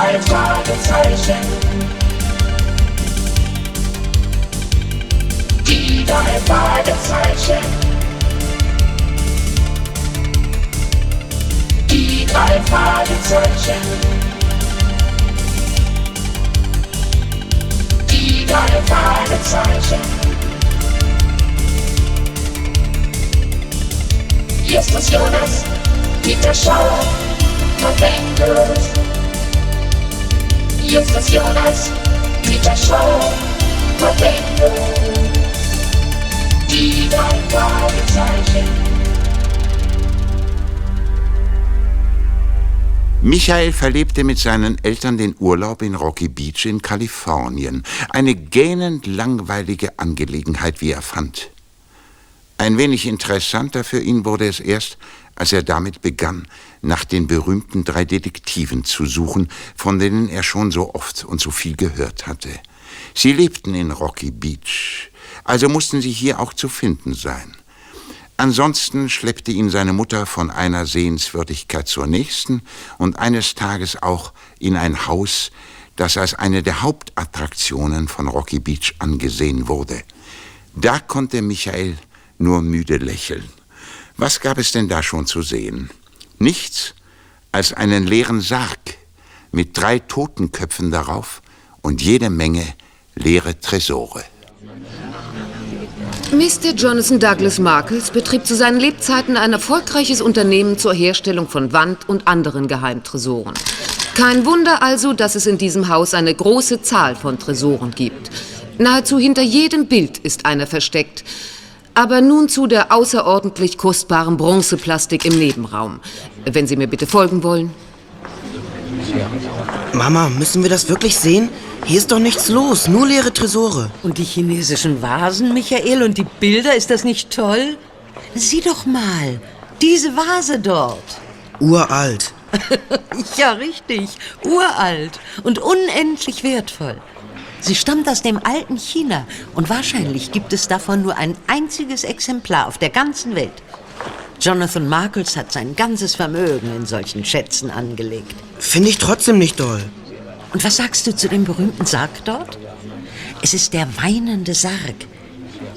drei Fragezeichen. Die drei Fragezeichen. Die drei Fragezeichen. Die drei Fragezeichen. Hier Jonas, Dieter Schauer, Verwendet. Jonas, Dieter Schauer, Verwendet. Die drei Fragezeichen. Michael verlebte mit seinen Eltern den Urlaub in Rocky Beach in Kalifornien. Eine gähnend langweilige Angelegenheit, wie er fand. Ein wenig interessanter für ihn wurde es erst, als er damit begann, nach den berühmten drei Detektiven zu suchen, von denen er schon so oft und so viel gehört hatte. Sie lebten in Rocky Beach, also mussten sie hier auch zu finden sein. Ansonsten schleppte ihn seine Mutter von einer Sehenswürdigkeit zur nächsten und eines Tages auch in ein Haus, das als eine der Hauptattraktionen von Rocky Beach angesehen wurde. Da konnte Michael nur müde lächeln. Was gab es denn da schon zu sehen? Nichts als einen leeren Sarg mit drei Totenköpfen darauf und jede Menge leere Tresore. Mr. Jonathan Douglas Markles betrieb zu seinen Lebzeiten ein erfolgreiches Unternehmen zur Herstellung von Wand- und anderen Geheimtresoren. Kein Wunder also, dass es in diesem Haus eine große Zahl von Tresoren gibt. Nahezu hinter jedem Bild ist einer versteckt. Aber nun zu der außerordentlich kostbaren Bronzeplastik im Nebenraum. Wenn Sie mir bitte folgen wollen. Mama, müssen wir das wirklich sehen? Hier ist doch nichts los, nur leere Tresore. Und die chinesischen Vasen, Michael, und die Bilder, ist das nicht toll? Sieh doch mal, diese Vase dort. Uralt. ja, richtig, uralt und unendlich wertvoll. Sie stammt aus dem alten China und wahrscheinlich gibt es davon nur ein einziges Exemplar auf der ganzen Welt. Jonathan Markles hat sein ganzes Vermögen in solchen Schätzen angelegt. Finde ich trotzdem nicht doll. Und was sagst du zu dem berühmten Sarg dort? Es ist der weinende Sarg.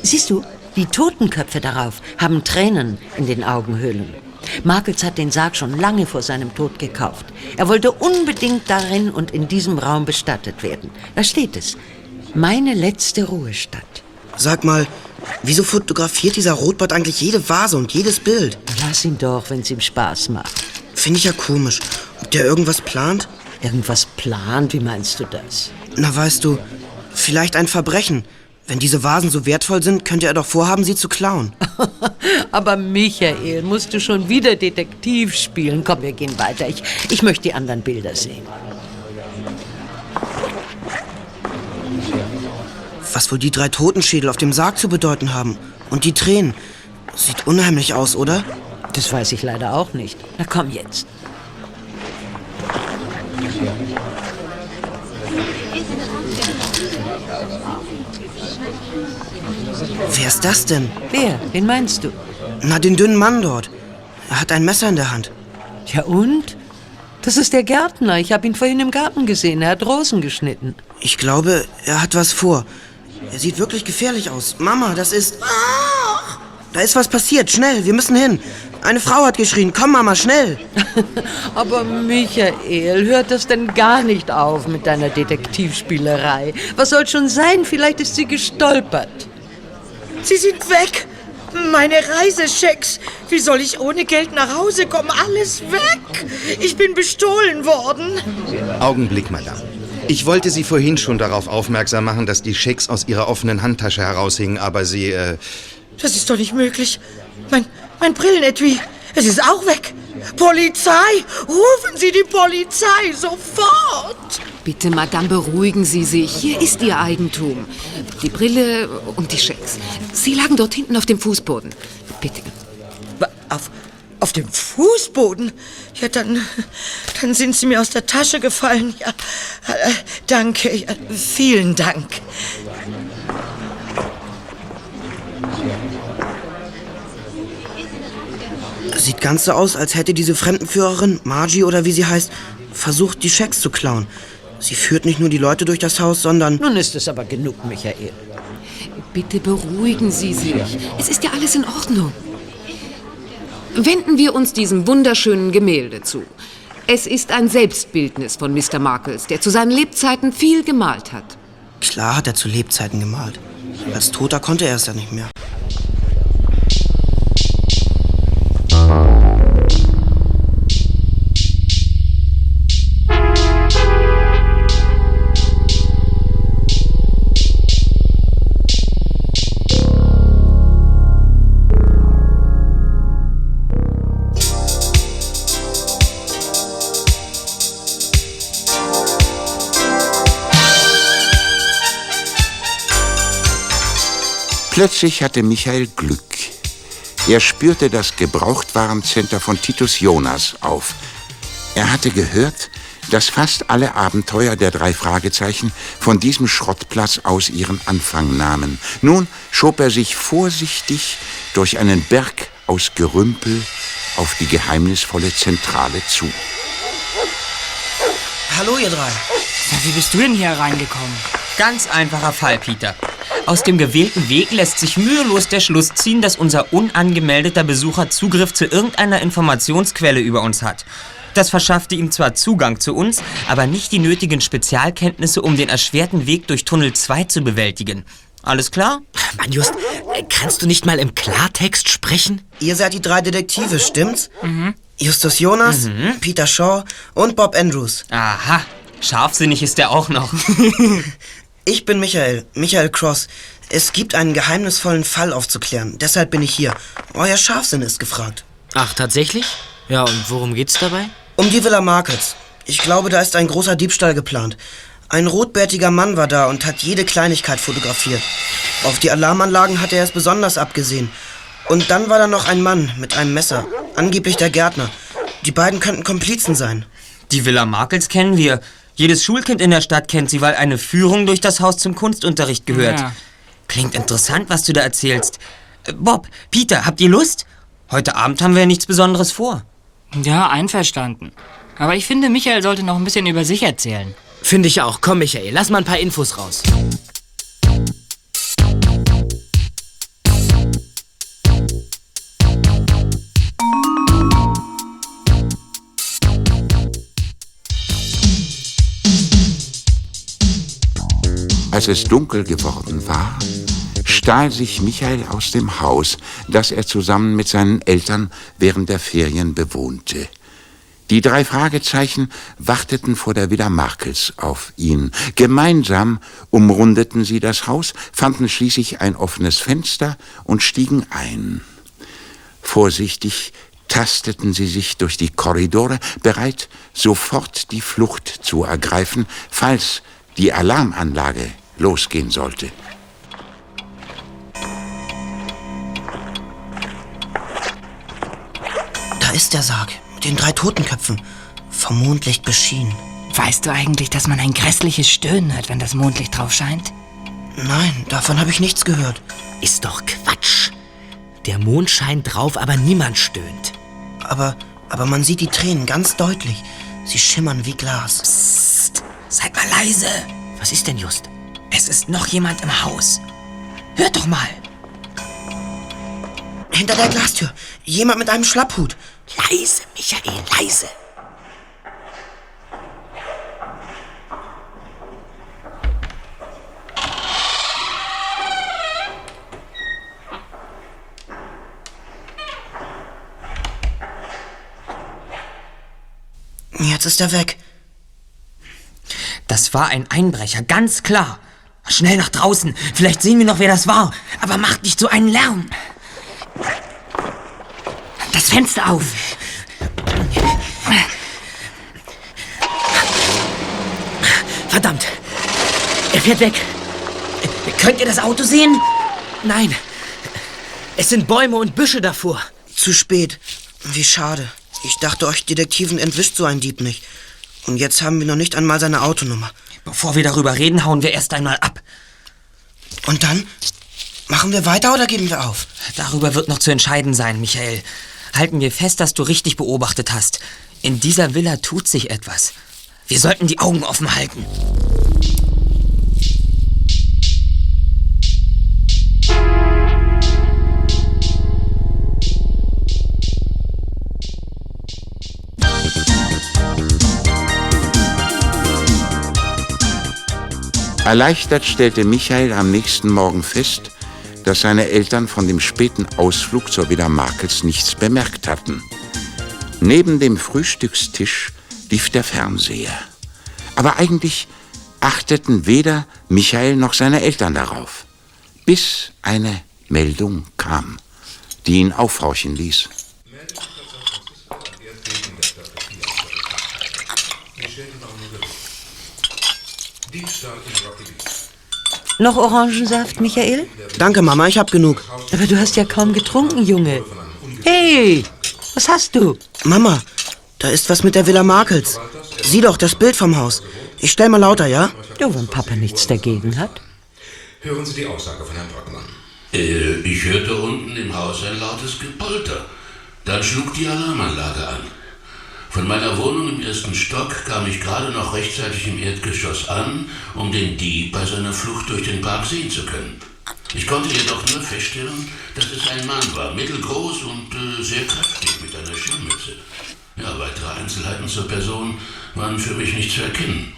Siehst du, die Totenköpfe darauf haben Tränen in den Augenhöhlen. Markels hat den Sarg schon lange vor seinem Tod gekauft. Er wollte unbedingt darin und in diesem Raum bestattet werden. Da steht es. Meine letzte Ruhestadt. Sag mal, wieso fotografiert dieser Rotbart eigentlich jede Vase und jedes Bild? Lass ihn doch, wenn es ihm Spaß macht. Finde ich ja komisch. Ob der irgendwas plant? Irgendwas plant? Wie meinst du das? Na, weißt du, vielleicht ein Verbrechen. Wenn diese Vasen so wertvoll sind, könnte er doch vorhaben, sie zu klauen. Aber Michael, musst du schon wieder Detektiv spielen? Komm, wir gehen weiter. Ich, ich möchte die anderen Bilder sehen. Was wohl die drei Totenschädel auf dem Sarg zu bedeuten haben. Und die Tränen. Sieht unheimlich aus, oder? Das weiß ich leider auch nicht. Na komm jetzt. Wer ist das denn? Wer? Wen meinst du? Na, den dünnen Mann dort. Er hat ein Messer in der Hand. Ja und? Das ist der Gärtner. Ich habe ihn vorhin im Garten gesehen. Er hat Rosen geschnitten. Ich glaube, er hat was vor. Er sieht wirklich gefährlich aus. Mama, das ist... Da ist was passiert. Schnell, wir müssen hin. Eine Frau hat geschrien. Komm, Mama, schnell. Aber Michael, hört das denn gar nicht auf mit deiner Detektivspielerei? Was soll schon sein? Vielleicht ist sie gestolpert. Sie sind weg. Meine Reisechecks. Wie soll ich ohne Geld nach Hause kommen? Alles weg. Ich bin bestohlen worden. Augenblick, Madame. Ich wollte Sie vorhin schon darauf aufmerksam machen, dass die Schecks aus Ihrer offenen Handtasche heraushingen, aber Sie, äh, Das ist doch nicht möglich. Mein, mein Brillenetui. Es ist auch weg. Polizei! Rufen Sie die Polizei sofort! Bitte, Madame, beruhigen Sie sich. Hier ist Ihr Eigentum. Die Brille und die Schecks. Sie lagen dort hinten auf dem Fußboden. Bitte. Auf, auf dem Fußboden? Ja, dann, dann sind sie mir aus der Tasche gefallen. Ja, äh, danke. Ja, vielen Dank. Sieht ganz so aus, als hätte diese Fremdenführerin, Margie oder wie sie heißt, versucht, die Schecks zu klauen. Sie führt nicht nur die Leute durch das Haus, sondern... Nun ist es aber genug, Michael. Bitte beruhigen Sie sich. Es ist ja alles in Ordnung. Wenden wir uns diesem wunderschönen Gemälde zu. Es ist ein Selbstbildnis von Mr. Markles, der zu seinen Lebzeiten viel gemalt hat. Klar hat er zu Lebzeiten gemalt. Als Toter konnte er es ja nicht mehr. Plötzlich hatte Michael Glück. Er spürte das Gebrauchtwarencenter von Titus Jonas auf. Er hatte gehört, dass fast alle Abenteuer der drei Fragezeichen von diesem Schrottplatz aus ihren Anfang nahmen. Nun schob er sich vorsichtig durch einen Berg aus Gerümpel auf die geheimnisvolle Zentrale zu. Hallo, ihr drei. Ja, wie bist du denn hier reingekommen? Ganz einfacher Fall, Peter. Aus dem gewählten Weg lässt sich mühelos der Schluss ziehen, dass unser unangemeldeter Besucher Zugriff zu irgendeiner Informationsquelle über uns hat. Das verschaffte ihm zwar Zugang zu uns, aber nicht die nötigen Spezialkenntnisse, um den erschwerten Weg durch Tunnel 2 zu bewältigen. Alles klar? Mann, Just, äh, kannst du nicht mal im Klartext sprechen? Ihr seid die drei Detektive, stimmt's? Mhm. Justus Jonas, Peter Shaw und Bob Andrews. Aha, scharfsinnig ist er auch noch. Ich bin Michael, Michael Cross. Es gibt einen geheimnisvollen Fall aufzuklären. Deshalb bin ich hier. Euer Scharfsinn ist gefragt. Ach, tatsächlich? Ja, und worum geht's dabei? Um die Villa Markets. Ich glaube, da ist ein großer Diebstahl geplant. Ein rotbärtiger Mann war da und hat jede Kleinigkeit fotografiert. Auf die Alarmanlagen hat er es besonders abgesehen. Und dann war da noch ein Mann mit einem Messer, angeblich der Gärtner. Die beiden könnten Komplizen sein. Die Villa Markels kennen wir. Jedes Schulkind in der Stadt kennt sie, weil eine Führung durch das Haus zum Kunstunterricht gehört. Ja. Klingt interessant, was du da erzählst. Äh, Bob, Peter, habt ihr Lust? Heute Abend haben wir ja nichts Besonderes vor. Ja, einverstanden. Aber ich finde, Michael sollte noch ein bisschen über sich erzählen. Finde ich auch. Komm, Michael, lass mal ein paar Infos raus. Als es dunkel geworden war, stahl sich Michael aus dem Haus, das er zusammen mit seinen Eltern während der Ferien bewohnte. Die drei Fragezeichen warteten vor der Villa Markels auf ihn. Gemeinsam umrundeten sie das Haus, fanden schließlich ein offenes Fenster und stiegen ein. Vorsichtig tasteten sie sich durch die Korridore, bereit, sofort die Flucht zu ergreifen, falls die Alarmanlage losgehen sollte. Da ist der Sarg mit den drei Totenköpfen. Vom Mondlicht beschienen. Weißt du eigentlich, dass man ein grässliches Stöhnen hört, wenn das Mondlicht drauf scheint? Nein, davon habe ich nichts gehört. Ist doch Quatsch. Der Mond scheint drauf, aber niemand stöhnt. Aber, aber man sieht die Tränen ganz deutlich. Sie schimmern wie Glas. Psst, seid mal leise. Was ist denn just? Es ist noch jemand im Haus. Hört doch mal. Hinter der Glastür. Jemand mit einem Schlapphut. Leise, Michael, leise. Jetzt ist er weg. Das war ein Einbrecher, ganz klar. Schnell nach draußen. Vielleicht sehen wir noch, wer das war. Aber macht nicht so einen Lärm. Das Fenster auf. Verdammt. Er fährt weg. Könnt ihr das Auto sehen? Nein. Es sind Bäume und Büsche davor. Zu spät. Wie schade. Ich dachte, euch Detektiven entwischt so ein Dieb nicht. Und jetzt haben wir noch nicht einmal seine Autonummer. Bevor wir darüber reden, hauen wir erst einmal ab. Und dann? Machen wir weiter oder geben wir auf? Darüber wird noch zu entscheiden sein, Michael. halten wir fest, dass du richtig beobachtet hast. In dieser Villa tut sich etwas. Wir sollten die Augen offen halten. Erleichtert stellte Michael am nächsten Morgen fest, dass seine Eltern von dem späten Ausflug zur Villa Markels nichts bemerkt hatten. Neben dem Frühstückstisch lief der Fernseher. Aber eigentlich achteten weder Michael noch seine Eltern darauf, bis eine Meldung kam, die ihn aufhorchen ließ. Noch Orangensaft, Michael? Danke, Mama, ich hab genug. Aber du hast ja kaum getrunken, Junge. Hey, was hast du? Mama, da ist was mit der Villa Markels. Sieh doch das Bild vom Haus. Ich stell mal lauter, ja? Ja, wenn Papa nichts dagegen hat. Hören Sie die Aussage von Herrn Brockmann. Äh, ich hörte unten im Haus ein lautes Gepolter. Dann schlug die Alarmanlage an. Von meiner Wohnung im ersten Stock kam ich gerade noch rechtzeitig im Erdgeschoss an, um den Dieb bei seiner Flucht durch den Park sehen zu können. Ich konnte jedoch nur feststellen, dass es ein Mann war, mittelgroß und äh, sehr kräftig mit einer Schirmmütze. Ja, weitere Einzelheiten zur Person waren für mich nicht zu erkennen.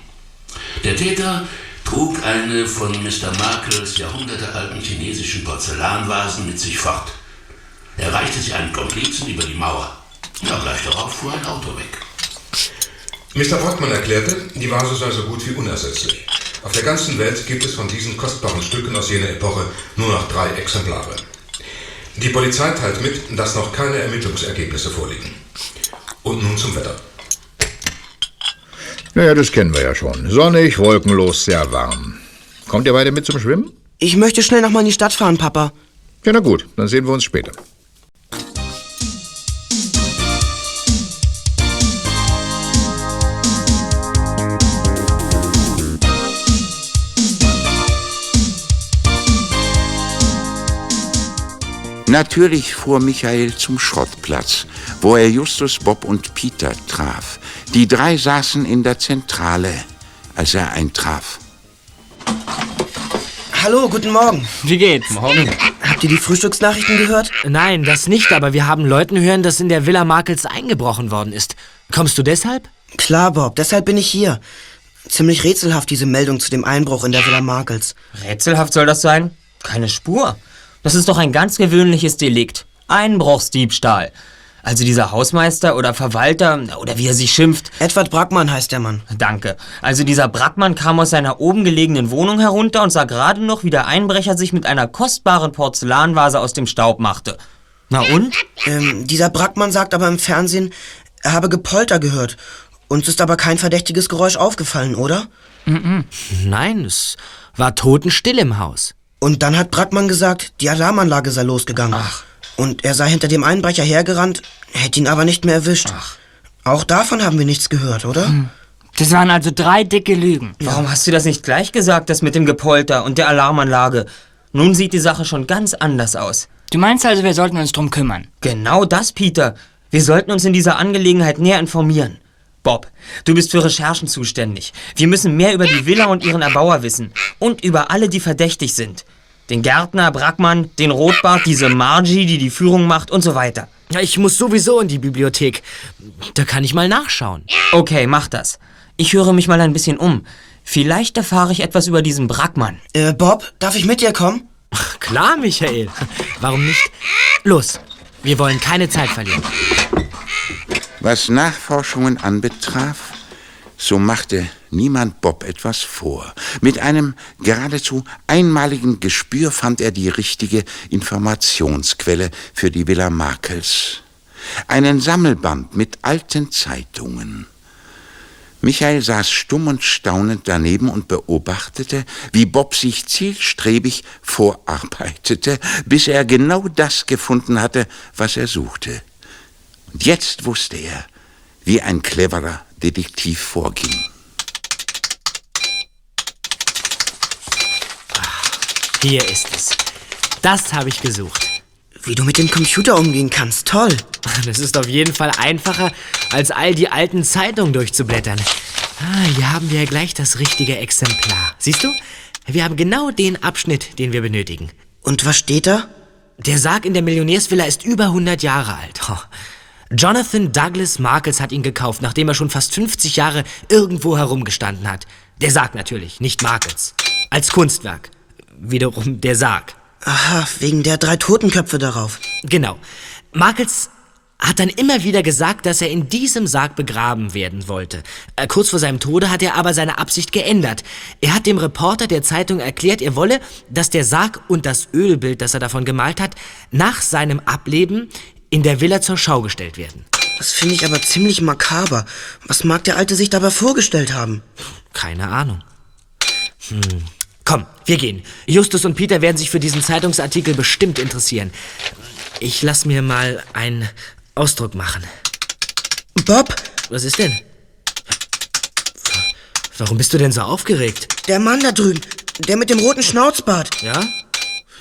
Der Täter trug eine von Mr. Markels jahrhundertealten chinesischen Porzellanvasen mit sich fort. Er reichte sie einem Komplizen über die Mauer. Ja, gleich darauf fuhr ein Auto weg. Mr. Brockmann erklärte, die Vase sei so gut wie unersetzlich. Auf der ganzen Welt gibt es von diesen kostbaren Stücken aus jener Epoche nur noch drei Exemplare. Die Polizei teilt mit, dass noch keine Ermittlungsergebnisse vorliegen. Und nun zum Wetter. Naja, das kennen wir ja schon. Sonnig, wolkenlos, sehr warm. Kommt ihr beide mit zum Schwimmen? Ich möchte schnell noch mal in die Stadt fahren, Papa. Ja, na gut, dann sehen wir uns später. Natürlich fuhr Michael zum Schrottplatz, wo er Justus, Bob und Peter traf. Die drei saßen in der Zentrale, als er eintraf. Hallo, guten Morgen. Wie geht's? Morgen. Habt ihr die Frühstücksnachrichten gehört? Nein, das nicht, aber wir haben Leuten hören, dass in der Villa Markels eingebrochen worden ist. Kommst du deshalb? Klar, Bob, deshalb bin ich hier. Ziemlich rätselhaft diese Meldung zu dem Einbruch in der Villa Markels. Rätselhaft soll das sein? Keine Spur. Das ist doch ein ganz gewöhnliches Delikt. Einbruchsdiebstahl. Also dieser Hausmeister oder Verwalter oder wie er sich schimpft. Edward Brackmann heißt der Mann. Danke. Also dieser Brackmann kam aus seiner oben gelegenen Wohnung herunter und sah gerade noch, wie der Einbrecher sich mit einer kostbaren Porzellanvase aus dem Staub machte. Na und? Ähm, dieser Brackmann sagt aber im Fernsehen, er habe Gepolter gehört. Uns ist aber kein verdächtiges Geräusch aufgefallen, oder? Nein, es war totenstill im Haus. Und dann hat Brackmann gesagt, die Alarmanlage sei losgegangen. Ach. Und er sei hinter dem Einbrecher hergerannt, hätte ihn aber nicht mehr erwischt. Ach. Auch davon haben wir nichts gehört, oder? Das waren also drei dicke Lügen. Warum hast du das nicht gleich gesagt, das mit dem Gepolter und der Alarmanlage? Nun sieht die Sache schon ganz anders aus. Du meinst also, wir sollten uns drum kümmern? Genau das, Peter. Wir sollten uns in dieser Angelegenheit näher informieren. Bob, du bist für Recherchen zuständig. Wir müssen mehr über die Villa und ihren Erbauer wissen. Und über alle, die verdächtig sind. Den Gärtner, Brackmann, den Rotbart, diese Margie, die die Führung macht und so weiter. Ja, ich muss sowieso in die Bibliothek. Da kann ich mal nachschauen. Okay, mach das. Ich höre mich mal ein bisschen um. Vielleicht erfahre ich etwas über diesen Brackmann. Äh, Bob, darf ich mit dir kommen? Klar, Michael. Warum nicht? Los, wir wollen keine Zeit verlieren. Was Nachforschungen anbetraf, so machte niemand Bob etwas vor. Mit einem geradezu einmaligen Gespür fand er die richtige Informationsquelle für die Villa Markels. Einen Sammelband mit alten Zeitungen. Michael saß stumm und staunend daneben und beobachtete, wie Bob sich zielstrebig vorarbeitete, bis er genau das gefunden hatte, was er suchte. Und jetzt wusste er, wie ein cleverer Detektiv vorging. Hier ist es. Das habe ich gesucht. Wie du mit dem Computer umgehen kannst, toll. Das ist auf jeden Fall einfacher, als all die alten Zeitungen durchzublättern. Ah, hier haben wir gleich das richtige Exemplar. Siehst du? Wir haben genau den Abschnitt, den wir benötigen. Und was steht da? Der Sarg in der Millionärsvilla ist über 100 Jahre alt. Oh. Jonathan Douglas Markles hat ihn gekauft, nachdem er schon fast 50 Jahre irgendwo herumgestanden hat. Der Sarg natürlich, nicht Markles. Als Kunstwerk. Wiederum der Sarg. Aha, wegen der drei Totenköpfe darauf. Genau. Markles hat dann immer wieder gesagt, dass er in diesem Sarg begraben werden wollte. Äh, kurz vor seinem Tode hat er aber seine Absicht geändert. Er hat dem Reporter der Zeitung erklärt, er wolle, dass der Sarg und das Ölbild, das er davon gemalt hat, nach seinem Ableben in der Villa zur Schau gestellt werden. Das finde ich aber ziemlich makaber. Was mag der Alte sich dabei vorgestellt haben? Keine Ahnung. Hm. Komm, wir gehen. Justus und Peter werden sich für diesen Zeitungsartikel bestimmt interessieren. Ich lass mir mal einen Ausdruck machen. Bob? Was ist denn? Warum bist du denn so aufgeregt? Der Mann da drüben, der mit dem roten Schnauzbart. Ja?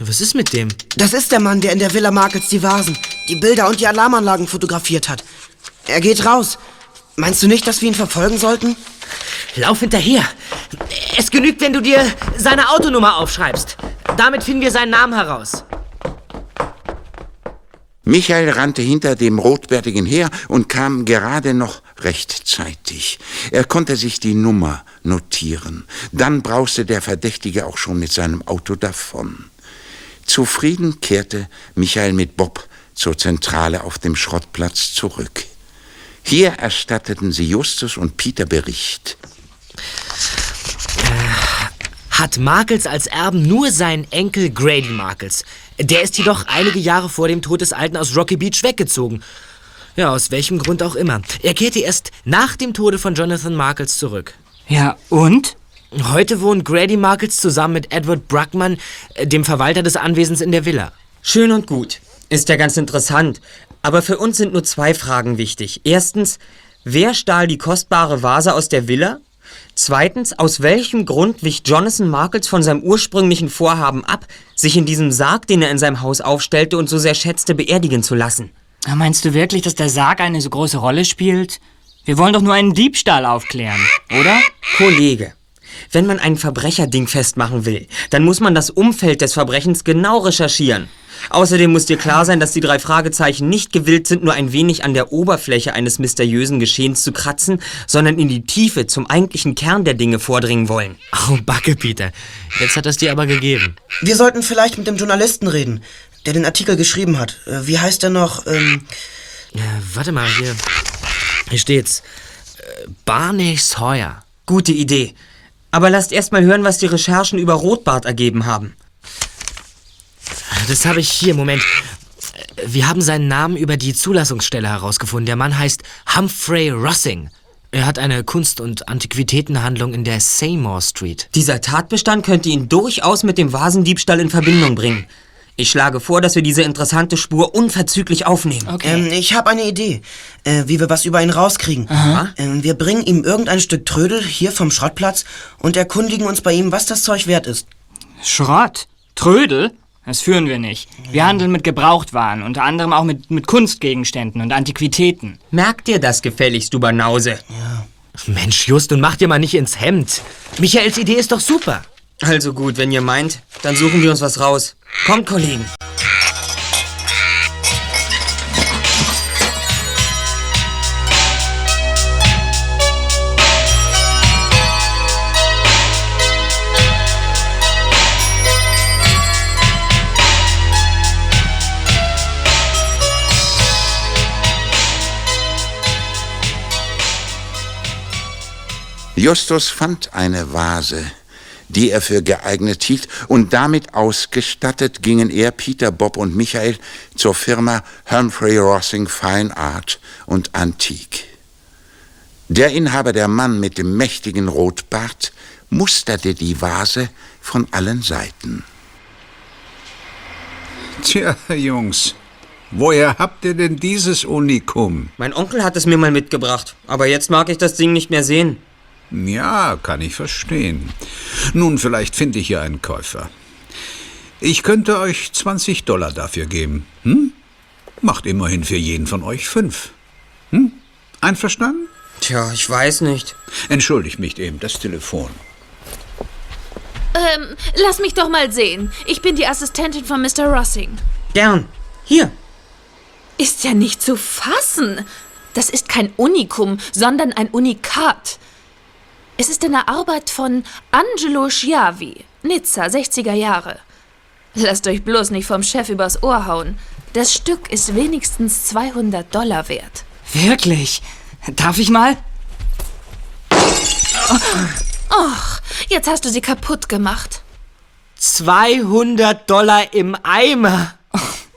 Was ist mit dem? Das ist der Mann, der in der Villa Markets die Vasen, die Bilder und die Alarmanlagen fotografiert hat. Er geht raus. Meinst du nicht, dass wir ihn verfolgen sollten? Lauf hinterher. Es genügt, wenn du dir seine Autonummer aufschreibst. Damit finden wir seinen Namen heraus. Michael rannte hinter dem Rotbärtigen her und kam gerade noch rechtzeitig. Er konnte sich die Nummer notieren. Dann brauste der Verdächtige auch schon mit seinem Auto davon. Zufrieden kehrte Michael mit Bob zur Zentrale auf dem Schrottplatz zurück. Hier erstatteten sie Justus und Peter Bericht. Hat Markles als Erben nur seinen Enkel Grady Markles. Der ist jedoch einige Jahre vor dem Tod des Alten aus Rocky Beach weggezogen. Ja, aus welchem Grund auch immer. Er kehrte erst nach dem Tode von Jonathan Markles zurück. Ja, und? Heute wohnt Grady Markles zusammen mit Edward Bruckman, äh, dem Verwalter des Anwesens in der Villa. Schön und gut. Ist ja ganz interessant. Aber für uns sind nur zwei Fragen wichtig. Erstens, wer stahl die kostbare Vase aus der Villa? Zweitens, aus welchem Grund wich Jonathan Markles von seinem ursprünglichen Vorhaben ab, sich in diesem Sarg, den er in seinem Haus aufstellte und so sehr schätzte, beerdigen zu lassen? Meinst du wirklich, dass der Sarg eine so große Rolle spielt? Wir wollen doch nur einen Diebstahl aufklären, oder? Kollege, wenn man ein Verbrecherding festmachen will, dann muss man das Umfeld des Verbrechens genau recherchieren. Außerdem muss dir klar sein, dass die drei Fragezeichen nicht gewillt sind, nur ein wenig an der Oberfläche eines mysteriösen Geschehens zu kratzen, sondern in die Tiefe zum eigentlichen Kern der Dinge vordringen wollen. Oh, Backe, Peter. Jetzt hat es dir aber gegeben. Wir sollten vielleicht mit dem Journalisten reden, der den Artikel geschrieben hat. Äh, Wie heißt er noch? Ähm, Äh, warte mal, hier. Hier steht's. Äh, Barney Sawyer. Gute Idee. Aber lasst erst mal hören, was die Recherchen über Rotbart ergeben haben. Das habe ich hier, Moment. Wir haben seinen Namen über die Zulassungsstelle herausgefunden. Der Mann heißt Humphrey Rossing. Er hat eine Kunst- und Antiquitätenhandlung in der Seymour Street. Dieser Tatbestand könnte ihn durchaus mit dem Vasendiebstahl in Verbindung bringen. Ich schlage vor, dass wir diese interessante Spur unverzüglich aufnehmen. ähm, ich habe eine Idee, äh, wie wir was über ihn rauskriegen. Ähm, wir bringen ihm irgendein Stück Trödel hier vom Schrottplatz und erkundigen uns bei ihm, was das Zeug wert ist. Schrott? Trödel? Das führen wir nicht. Wir handeln mit Gebrauchtwaren, unter anderem auch mit, mit Kunstgegenständen und Antiquitäten. Merk dir das gefälligst, du Banause. Mensch, Just, und mach dir mal nicht ins Hemd. Michaels Idee ist doch super. Also gut, wenn ihr meint, dann suchen wir uns was raus. Kommt, Kollegen. Justus fand eine Vase, die er für geeignet hielt, und damit ausgestattet gingen er, Peter, Bob und Michael zur Firma Humphrey Rossing Fine Art und Antik. Der Inhaber, der Mann mit dem mächtigen Rotbart, musterte die Vase von allen Seiten. Tja, Jungs, woher habt ihr denn dieses Unikum? Mein Onkel hat es mir mal mitgebracht, aber jetzt mag ich das Ding nicht mehr sehen. Ja, kann ich verstehen. Nun, vielleicht finde ich ja einen Käufer. Ich könnte euch 20 Dollar dafür geben. Hm? Macht immerhin für jeden von euch fünf. Hm? Einverstanden? Tja, ich weiß nicht. Entschuldigt mich eben, das Telefon. Ähm, lass mich doch mal sehen. Ich bin die Assistentin von Mr. Rossing. Gern. Hier. Ist ja nicht zu fassen. Das ist kein Unikum, sondern ein Unikat. Es ist eine Arbeit von Angelo Schiavi, Nizza, 60er Jahre. Lasst euch bloß nicht vom Chef übers Ohr hauen. Das Stück ist wenigstens 200 Dollar wert. Wirklich? Darf ich mal? Och, jetzt hast du sie kaputt gemacht. 200 Dollar im Eimer.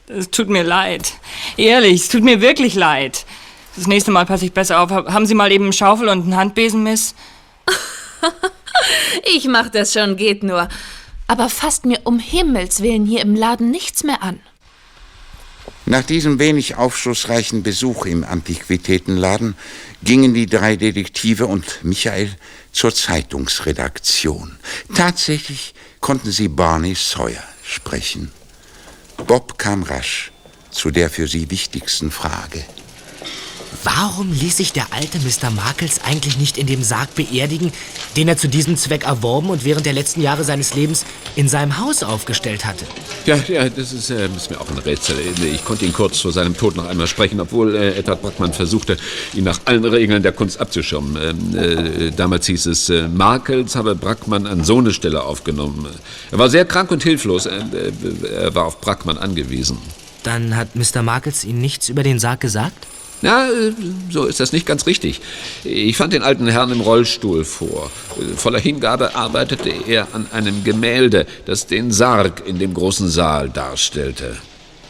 Es tut mir leid. Ehrlich, es tut mir wirklich leid. Das nächste Mal passe ich besser auf. Haben Sie mal eben einen Schaufel und einen Handbesen, Miss? Ich mach das schon, geht nur. Aber fasst mir um Himmels Willen hier im Laden nichts mehr an. Nach diesem wenig aufschlussreichen Besuch im Antiquitätenladen gingen die drei Detektive und Michael zur Zeitungsredaktion. Tatsächlich konnten sie Barney Sawyer sprechen. Bob kam rasch zu der für sie wichtigsten Frage. Warum ließ sich der alte Mr. Markles eigentlich nicht in dem Sarg beerdigen, den er zu diesem Zweck erworben und während der letzten Jahre seines Lebens in seinem Haus aufgestellt hatte? Ja, ja, das ist, äh, ist mir auch ein Rätsel. Ich konnte ihn kurz vor seinem Tod noch einmal sprechen, obwohl äh, Edward Brackmann versuchte, ihn nach allen Regeln der Kunst abzuschirmen. Ähm, äh, damals hieß es, äh, Markels habe Brackmann an so eine Stelle aufgenommen. Er war sehr krank und hilflos. Äh, äh, er war auf Brackmann angewiesen. Dann hat Mr. Markles Ihnen nichts über den Sarg gesagt? Ja, äh, so ist das nicht ganz richtig. Ich fand den alten Herrn im Rollstuhl vor. Voller Hingabe arbeitete er an einem Gemälde, das den Sarg in dem großen Saal darstellte.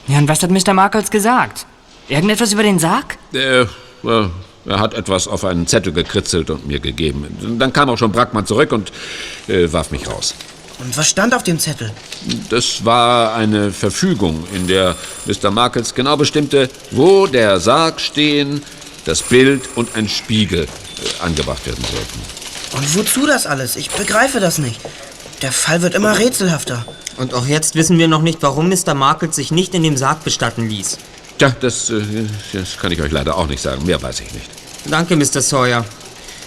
Ja, und was hat Mr. Markles gesagt? Irgendetwas über den Sarg? Er, äh, er hat etwas auf einen Zettel gekritzelt und mir gegeben. Dann kam auch schon Brackmann zurück und äh, warf mich raus. Und was stand auf dem Zettel? Das war eine Verfügung, in der Mr. Markels genau bestimmte, wo der Sarg stehen, das Bild und ein Spiegel äh, angebracht werden sollten. Und wozu das alles? Ich begreife das nicht. Der Fall wird immer rätselhafter. Und auch jetzt wissen wir noch nicht, warum Mr. Markles sich nicht in dem Sarg bestatten ließ. Tja, das, äh, das kann ich euch leider auch nicht sagen. Mehr weiß ich nicht. Danke, Mr. Sawyer.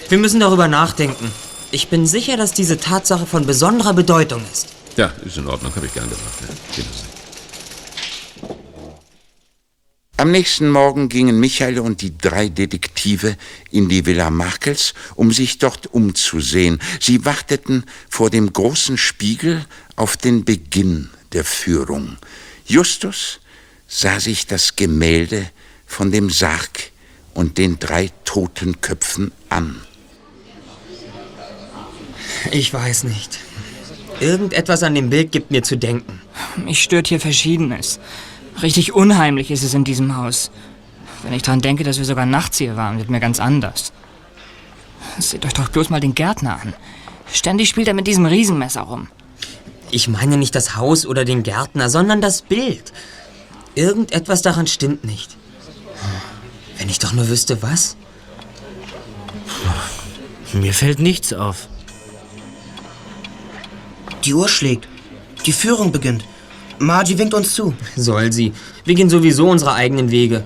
Wir müssen darüber nachdenken. Ich bin sicher, dass diese Tatsache von besonderer Bedeutung ist. Ja, ist in Ordnung, habe ich gern gemacht. Ja. Am nächsten Morgen gingen Michael und die drei Detektive in die Villa Markels, um sich dort umzusehen. Sie warteten vor dem großen Spiegel auf den Beginn der Führung. Justus sah sich das Gemälde von dem Sarg und den drei toten Köpfen an. Ich weiß nicht. Irgendetwas an dem Bild gibt mir zu denken. Mich stört hier Verschiedenes. Richtig unheimlich ist es in diesem Haus. Wenn ich daran denke, dass wir sogar nachts hier waren, wird mir ganz anders. Seht euch doch bloß mal den Gärtner an. Ständig spielt er mit diesem Riesenmesser rum. Ich meine nicht das Haus oder den Gärtner, sondern das Bild. Irgendetwas daran stimmt nicht. Wenn ich doch nur wüsste, was. Mir fällt nichts auf. Die Uhr schlägt. Die Führung beginnt. Margie winkt uns zu. Soll sie. Wir gehen sowieso unsere eigenen Wege.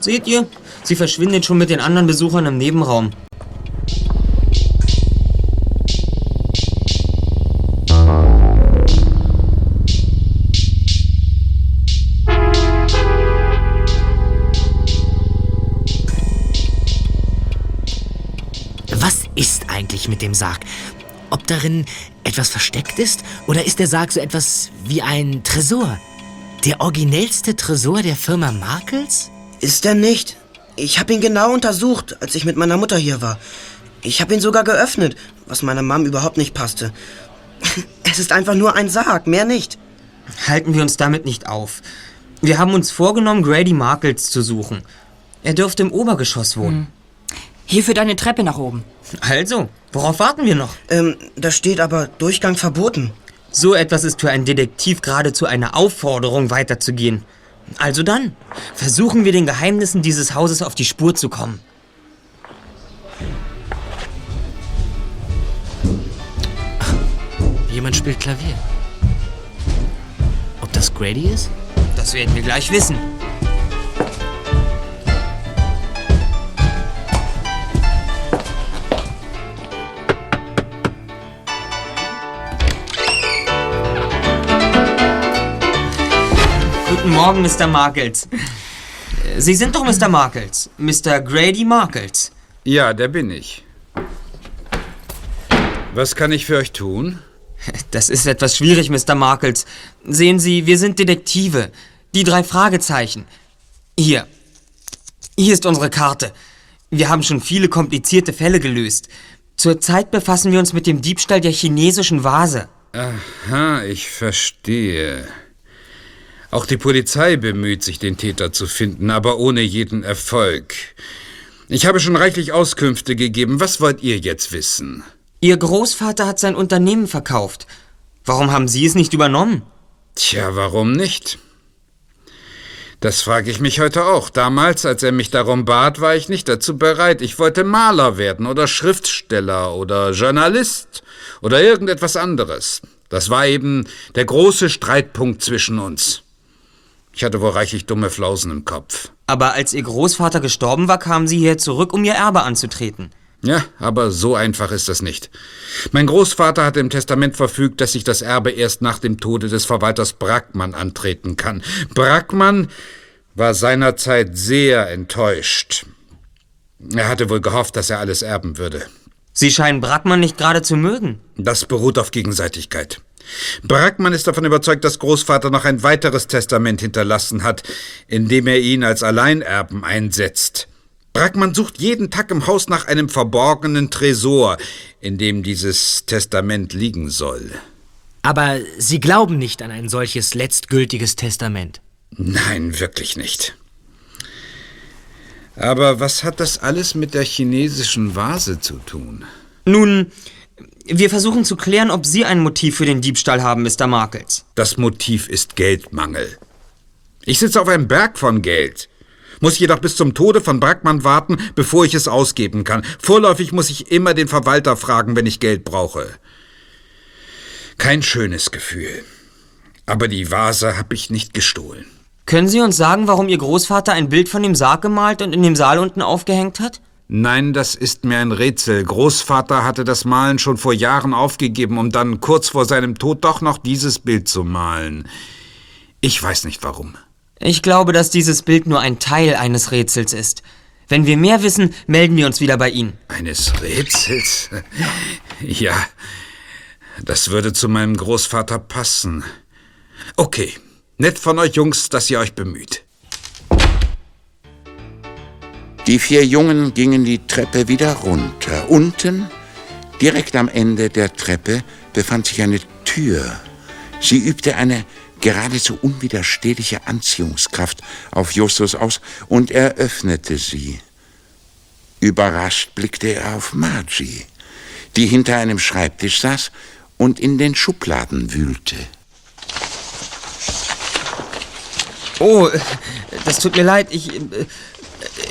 Seht ihr? Sie verschwindet schon mit den anderen Besuchern im Nebenraum. Was ist eigentlich mit dem Sarg? Ob darin etwas versteckt ist? Oder ist der Sarg so etwas wie ein Tresor? Der originellste Tresor der Firma Markels? Ist er nicht. Ich habe ihn genau untersucht, als ich mit meiner Mutter hier war. Ich habe ihn sogar geöffnet, was meiner Mom überhaupt nicht passte. Es ist einfach nur ein Sarg, mehr nicht. Halten wir uns damit nicht auf. Wir haben uns vorgenommen, Grady Markles zu suchen. Er dürfte im Obergeschoss wohnen. Hier führt eine Treppe nach oben. Also, worauf warten wir noch? Ähm, da steht aber Durchgang verboten. So etwas ist für einen Detektiv geradezu eine Aufforderung, weiterzugehen. Also dann, versuchen wir den Geheimnissen dieses Hauses auf die Spur zu kommen. Jemand spielt Klavier. was Grady ist? Das werden wir gleich wissen. Guten Morgen, Mr. Markles. Sie sind doch Mr. Markles. Mr. Grady Markles. Ja, der bin ich. Was kann ich für euch tun? Das ist etwas schwierig, Mr. Markles. Sehen Sie, wir sind Detektive. Die drei Fragezeichen. Hier. Hier ist unsere Karte. Wir haben schon viele komplizierte Fälle gelöst. Zurzeit befassen wir uns mit dem Diebstahl der chinesischen Vase. Aha, ich verstehe. Auch die Polizei bemüht sich, den Täter zu finden, aber ohne jeden Erfolg. Ich habe schon reichlich Auskünfte gegeben. Was wollt ihr jetzt wissen? Ihr Großvater hat sein Unternehmen verkauft. Warum haben Sie es nicht übernommen? Tja, warum nicht? Das frage ich mich heute auch. Damals, als er mich darum bat, war ich nicht dazu bereit. Ich wollte Maler werden oder Schriftsteller oder Journalist oder irgendetwas anderes. Das war eben der große Streitpunkt zwischen uns. Ich hatte wohl reichlich dumme Flausen im Kopf. Aber als Ihr Großvater gestorben war, kamen Sie hier zurück, um Ihr Erbe anzutreten. Ja, aber so einfach ist das nicht. Mein Großvater hat im Testament verfügt, dass ich das Erbe erst nach dem Tode des Verwalters Brackmann antreten kann. Brackmann war seinerzeit sehr enttäuscht. Er hatte wohl gehofft, dass er alles erben würde. Sie scheinen Brackmann nicht gerade zu mögen. Das beruht auf Gegenseitigkeit. Brackmann ist davon überzeugt, dass Großvater noch ein weiteres Testament hinterlassen hat, in dem er ihn als Alleinerben einsetzt. Brackmann sucht jeden Tag im Haus nach einem verborgenen Tresor, in dem dieses Testament liegen soll. Aber Sie glauben nicht an ein solches letztgültiges Testament. Nein, wirklich nicht. Aber was hat das alles mit der chinesischen Vase zu tun? Nun, wir versuchen zu klären, ob Sie ein Motiv für den Diebstahl haben, Mr. Markles. Das Motiv ist Geldmangel. Ich sitze auf einem Berg von Geld, muss jedoch bis zum Tode von Brackmann warten, bevor ich es ausgeben kann. Vorläufig muss ich immer den Verwalter fragen, wenn ich Geld brauche. Kein schönes Gefühl. Aber die Vase habe ich nicht gestohlen. Können Sie uns sagen, warum Ihr Großvater ein Bild von dem Sarg gemalt und in dem Saal unten aufgehängt hat? Nein, das ist mir ein Rätsel. Großvater hatte das Malen schon vor Jahren aufgegeben, um dann kurz vor seinem Tod doch noch dieses Bild zu malen. Ich weiß nicht warum. Ich glaube, dass dieses Bild nur ein Teil eines Rätsels ist. Wenn wir mehr wissen, melden wir uns wieder bei Ihnen. Eines Rätsels? Ja, das würde zu meinem Großvater passen. Okay, nett von euch Jungs, dass ihr euch bemüht. Die vier Jungen gingen die Treppe wieder runter. Unten, direkt am Ende der Treppe, befand sich eine Tür. Sie übte eine geradezu unwiderstehliche Anziehungskraft auf Justus aus und er öffnete sie. Überrascht blickte er auf Margie, die hinter einem Schreibtisch saß und in den Schubladen wühlte. Oh, das tut mir leid. Ich.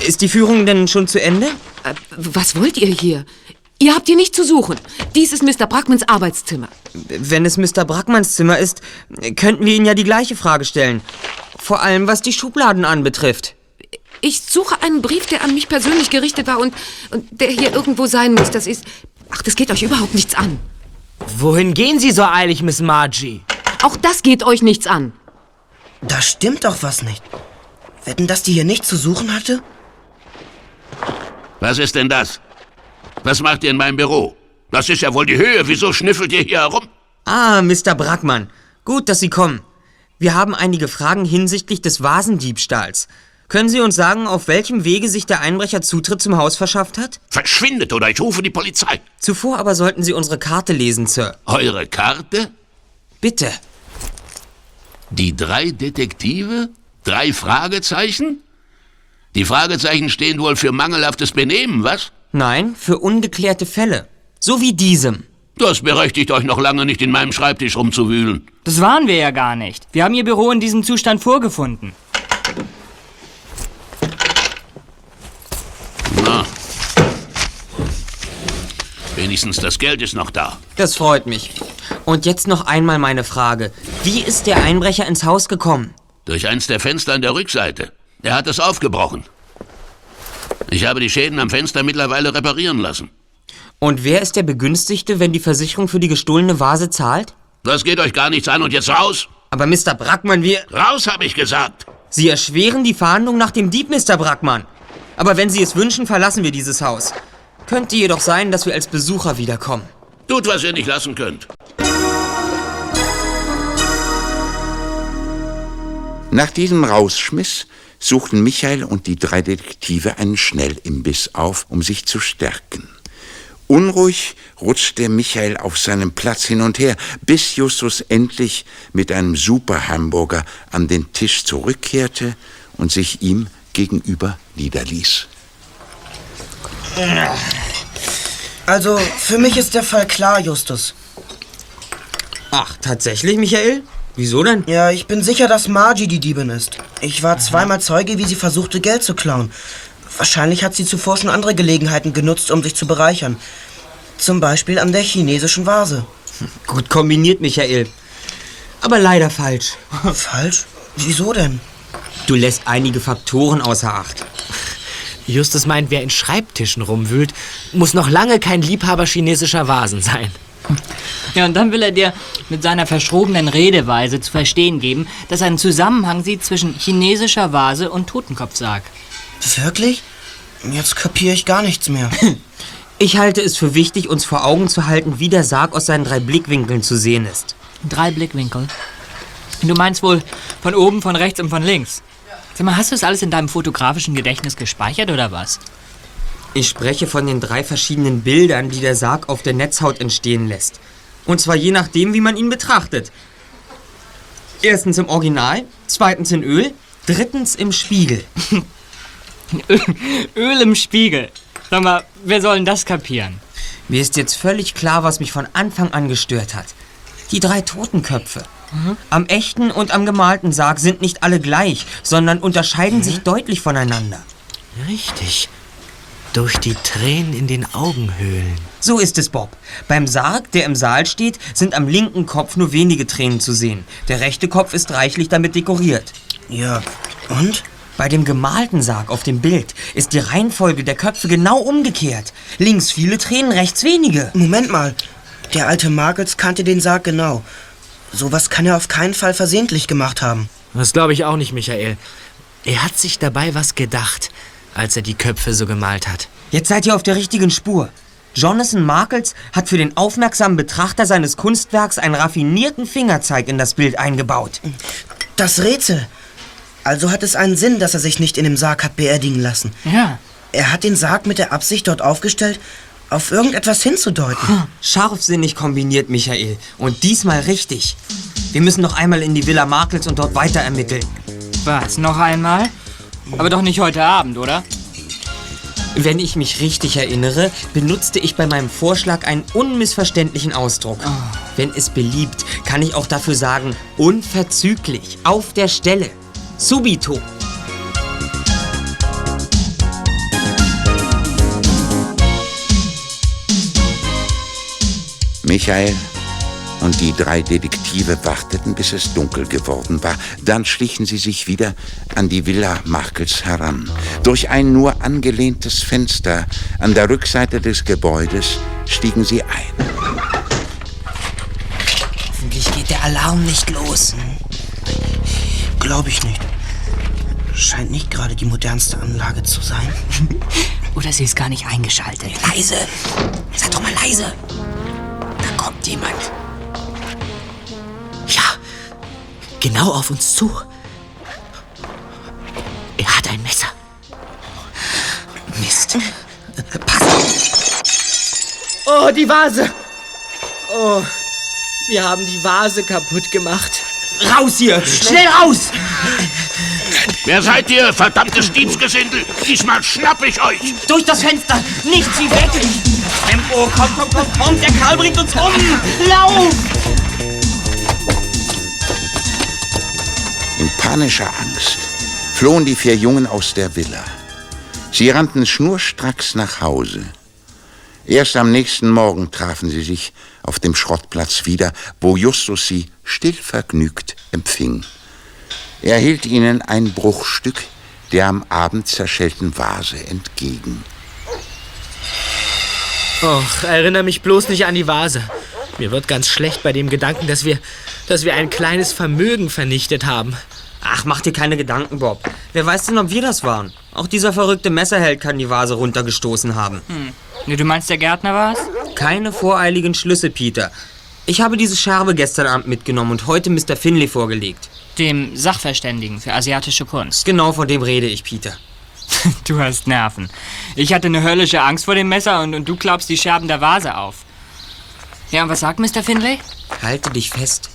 Ist die Führung denn schon zu Ende? Äh, Was wollt ihr hier? Ihr habt hier nicht zu suchen. Dies ist Mr. Brackmans Arbeitszimmer. Wenn es Mr. Brackmanns Zimmer ist, könnten wir Ihnen ja die gleiche Frage stellen. Vor allem, was die Schubladen anbetrifft. Ich suche einen Brief, der an mich persönlich gerichtet war und, und der hier irgendwo sein muss. Das ist. Ach, das geht euch überhaupt nichts an. Wohin gehen Sie so eilig, Miss Margie? Auch das geht euch nichts an. Da stimmt doch was nicht. Wetten, dass die hier nichts zu suchen hatte? Was ist denn das? Was macht ihr in meinem Büro? Das ist ja wohl die Höhe. Wieso schnüffelt ihr hier herum? Ah, Mr. Brackmann. Gut, dass Sie kommen. Wir haben einige Fragen hinsichtlich des Vasendiebstahls. Können Sie uns sagen, auf welchem Wege sich der Einbrecher Zutritt zum Haus verschafft hat? Verschwindet oder ich rufe die Polizei. Zuvor aber sollten Sie unsere Karte lesen, Sir. Eure Karte? Bitte. Die drei Detektive? Drei Fragezeichen? Die Fragezeichen stehen wohl für mangelhaftes Benehmen, was? Nein, für ungeklärte Fälle. So wie diesem. Das berechtigt euch noch lange nicht in meinem Schreibtisch rumzuwühlen. Das waren wir ja gar nicht. Wir haben Ihr Büro in diesem Zustand vorgefunden. Na. Wenigstens das Geld ist noch da. Das freut mich. Und jetzt noch einmal meine Frage. Wie ist der Einbrecher ins Haus gekommen? Durch eins der Fenster an der Rückseite. Er hat es aufgebrochen. Ich habe die Schäden am Fenster mittlerweile reparieren lassen. Und wer ist der Begünstigte, wenn die Versicherung für die gestohlene Vase zahlt? Das geht euch gar nichts an und jetzt raus! Aber Mr. Brackmann, wir... Raus, habe ich gesagt! Sie erschweren die Fahndung nach dem Dieb, Mr. Brackmann. Aber wenn Sie es wünschen, verlassen wir dieses Haus. Könnte jedoch sein, dass wir als Besucher wiederkommen. Tut, was ihr nicht lassen könnt. Nach diesem Rausschmiss suchten Michael und die drei Detektive einen Schnellimbiss auf, um sich zu stärken. Unruhig rutschte Michael auf seinem Platz hin und her, bis Justus endlich mit einem Super-Hamburger an den Tisch zurückkehrte und sich ihm gegenüber niederließ. Also, für mich ist der Fall klar, Justus. Ach, tatsächlich, Michael? Wieso denn? Ja, ich bin sicher, dass Margie die Diebin ist. Ich war zweimal Zeuge, wie sie versuchte, Geld zu klauen. Wahrscheinlich hat sie zuvor schon andere Gelegenheiten genutzt, um sich zu bereichern. Zum Beispiel an der chinesischen Vase. Gut kombiniert, Michael. Aber leider falsch. Falsch? Wieso denn? Du lässt einige Faktoren außer Acht. Justus meint, wer in Schreibtischen rumwühlt, muss noch lange kein Liebhaber chinesischer Vasen sein. Ja, und dann will er dir mit seiner verschrobenen Redeweise zu verstehen geben, dass er einen Zusammenhang sieht zwischen chinesischer Vase und Totenkopfsarg. Wirklich? Jetzt kapiere ich gar nichts mehr. Ich halte es für wichtig, uns vor Augen zu halten, wie der Sarg aus seinen drei Blickwinkeln zu sehen ist. Drei Blickwinkel? Du meinst wohl von oben, von rechts und von links? Sag mal, hast du das alles in deinem fotografischen Gedächtnis gespeichert oder was? Ich spreche von den drei verschiedenen Bildern, die der Sarg auf der Netzhaut entstehen lässt. Und zwar je nachdem, wie man ihn betrachtet. Erstens im Original, zweitens in Öl, drittens im Spiegel. Öl im Spiegel. Sag mal, wer soll denn das kapieren? Mir ist jetzt völlig klar, was mich von Anfang an gestört hat. Die drei Totenköpfe. Mhm. Am echten und am gemalten Sarg sind nicht alle gleich, sondern unterscheiden sich deutlich voneinander. Richtig. Durch die Tränen in den Augenhöhlen. So ist es, Bob. Beim Sarg, der im Saal steht, sind am linken Kopf nur wenige Tränen zu sehen. Der rechte Kopf ist reichlich damit dekoriert. Ja, und? Bei dem gemalten Sarg auf dem Bild ist die Reihenfolge der Köpfe genau umgekehrt. Links viele Tränen, rechts wenige. Moment mal. Der alte Markels kannte den Sarg genau. Sowas kann er auf keinen Fall versehentlich gemacht haben. Das glaube ich auch nicht, Michael. Er hat sich dabei was gedacht, als er die Köpfe so gemalt hat. Jetzt seid ihr auf der richtigen Spur. Jonathan Markels hat für den aufmerksamen Betrachter seines Kunstwerks einen raffinierten Fingerzeig in das Bild eingebaut. Das Rätsel. Also hat es einen Sinn, dass er sich nicht in dem Sarg hat beerdigen lassen. Ja. Er hat den Sarg mit der Absicht dort aufgestellt, auf irgendetwas hinzudeuten. Scharfsinnig kombiniert, Michael. Und diesmal richtig. Wir müssen noch einmal in die Villa Markels und dort weiter ermitteln. Was, noch einmal? Aber doch nicht heute Abend, oder? Wenn ich mich richtig erinnere, benutzte ich bei meinem Vorschlag einen unmissverständlichen Ausdruck. Wenn es beliebt, kann ich auch dafür sagen, unverzüglich, auf der Stelle, subito. Michael und die drei Detektive warteten, bis es dunkel geworden war. Dann schlichen sie sich wieder an die Villa Markels heran. Durch ein nur angelehntes Fenster an der Rückseite des Gebäudes stiegen sie ein. Hoffentlich geht der Alarm nicht los. Glaube ich nicht. Scheint nicht gerade die modernste Anlage zu sein. Oder sie ist gar nicht eingeschaltet. Leise! Seid doch mal leise! Da kommt jemand. Genau auf uns zu. Er hat ein Messer. Mist. Oh, die Vase! Oh, wir haben die Vase kaputt gemacht. Raus hier! Schnell raus! Wer seid ihr, verdammtes Diebsgesindel? Diesmal schnapp ich euch! Durch das Fenster! Nicht sie weg! Tempo, komm, komm, komm, komm! Der Karl bringt uns um! Lauf! Panischer Angst flohen die vier Jungen aus der Villa. Sie rannten schnurstracks nach Hause. Erst am nächsten Morgen trafen sie sich auf dem Schrottplatz wieder, wo Justus sie stillvergnügt empfing. Er hielt ihnen ein Bruchstück der am Abend zerschellten Vase entgegen. Och, erinnere mich bloß nicht an die Vase. Mir wird ganz schlecht bei dem Gedanken, dass wir, dass wir ein kleines Vermögen vernichtet haben. Ach, mach dir keine Gedanken, Bob. Wer weiß denn, ob wir das waren? Auch dieser verrückte Messerheld kann die Vase runtergestoßen haben. Hm. Du meinst, der Gärtner war's? Keine voreiligen Schlüsse, Peter. Ich habe diese Scherbe gestern Abend mitgenommen und heute Mr. Finley vorgelegt. Dem Sachverständigen für asiatische Kunst. Genau von dem rede ich, Peter. du hast Nerven. Ich hatte eine höllische Angst vor dem Messer und, und du klaubst die Scherben der Vase auf. Ja, und was sagt Mr. Finlay? Halte dich fest.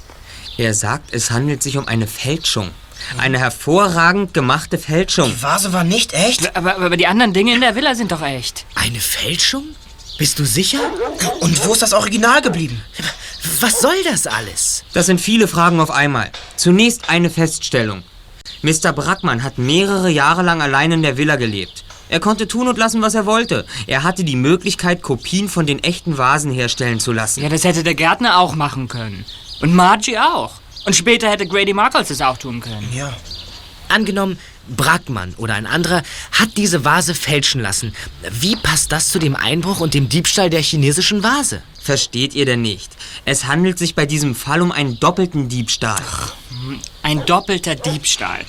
Er sagt, es handelt sich um eine Fälschung. Eine hervorragend gemachte Fälschung. Die Vase war nicht echt? Aber, aber die anderen Dinge in der Villa sind doch echt. Eine Fälschung? Bist du sicher? Und wo ist das Original geblieben? Was soll das alles? Das sind viele Fragen auf einmal. Zunächst eine Feststellung. Mr. Brackmann hat mehrere Jahre lang allein in der Villa gelebt. Er konnte tun und lassen, was er wollte. Er hatte die Möglichkeit, Kopien von den echten Vasen herstellen zu lassen. Ja, das hätte der Gärtner auch machen können. Und Margie auch. Und später hätte Grady Markles es auch tun können. Ja. Angenommen, Brackmann oder ein anderer hat diese Vase fälschen lassen. Wie passt das zu dem Einbruch und dem Diebstahl der chinesischen Vase? Versteht ihr denn nicht? Es handelt sich bei diesem Fall um einen doppelten Diebstahl. Ein doppelter Diebstahl.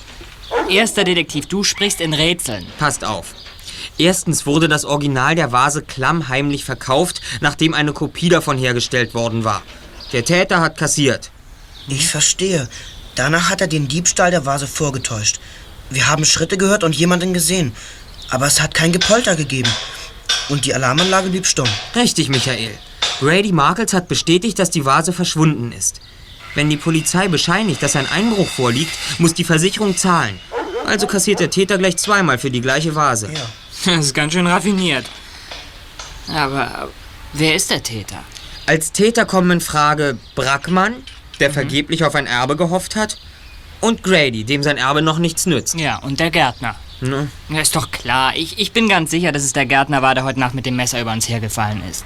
Erster Detektiv, du sprichst in Rätseln. Passt auf. Erstens wurde das Original der Vase klammheimlich verkauft, nachdem eine Kopie davon hergestellt worden war. Der Täter hat kassiert. Ich verstehe. Danach hat er den Diebstahl der Vase vorgetäuscht. Wir haben Schritte gehört und jemanden gesehen. Aber es hat kein Gepolter gegeben. Und die Alarmanlage blieb stumm. Richtig, Michael. Grady Markles hat bestätigt, dass die Vase verschwunden ist. Wenn die Polizei bescheinigt, dass ein Einbruch vorliegt, muss die Versicherung zahlen. Also kassiert der Täter gleich zweimal für die gleiche Vase. Ja. Das ist ganz schön raffiniert. Aber wer ist der Täter? Als Täter kommen in Frage Brackmann, der mhm. vergeblich auf ein Erbe gehofft hat, und Grady, dem sein Erbe noch nichts nützt. Ja, und der Gärtner. Ne? Ja, ist doch klar. Ich, ich bin ganz sicher, dass es der Gärtner war, der heute Nacht mit dem Messer über uns hergefallen ist.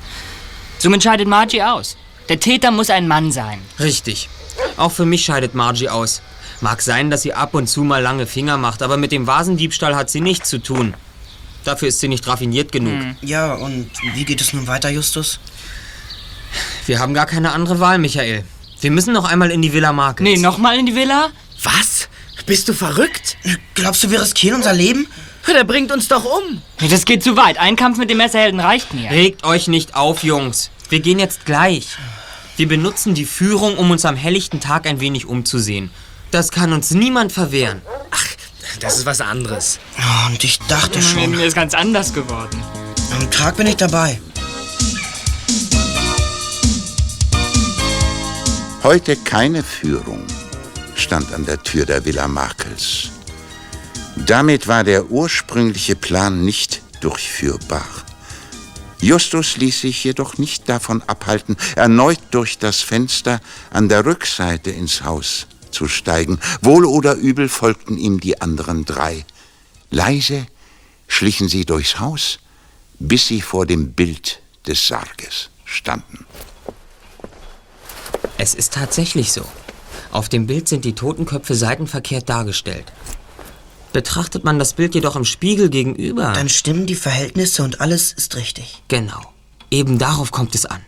Somit scheidet Margie aus. Der Täter muss ein Mann sein. Richtig. Auch für mich scheidet Margie aus. Mag sein, dass sie ab und zu mal lange Finger macht, aber mit dem Vasendiebstahl hat sie nichts zu tun. Dafür ist sie nicht raffiniert genug. Hm. Ja, und wie geht es nun weiter, Justus? Wir haben gar keine andere Wahl, Michael. Wir müssen noch einmal in die Villa Markets. Nee, nochmal in die Villa? Was? Bist du verrückt? Glaubst du, wir riskieren unser Leben? Der bringt uns doch um. Das geht zu weit. Ein Kampf mit dem Messerhelden reicht mir. Regt euch nicht auf, Jungs. Wir gehen jetzt gleich. Wir benutzen die Führung, um uns am helllichten Tag ein wenig umzusehen. Das kann uns niemand verwehren. Ach, das ist was anderes. Und ich dachte schon. Mir ist ganz anders geworden. Am Tag bin ich dabei. Heute keine Führung stand an der Tür der Villa Markels. Damit war der ursprüngliche Plan nicht durchführbar. Justus ließ sich jedoch nicht davon abhalten, erneut durch das Fenster an der Rückseite ins Haus zu steigen. Wohl oder übel folgten ihm die anderen drei. Leise schlichen sie durchs Haus, bis sie vor dem Bild des Sarges standen. Es ist tatsächlich so. Auf dem Bild sind die Totenköpfe seitenverkehrt dargestellt. Betrachtet man das Bild jedoch im Spiegel gegenüber. Dann stimmen die Verhältnisse und alles ist richtig. Genau. Eben darauf kommt es an.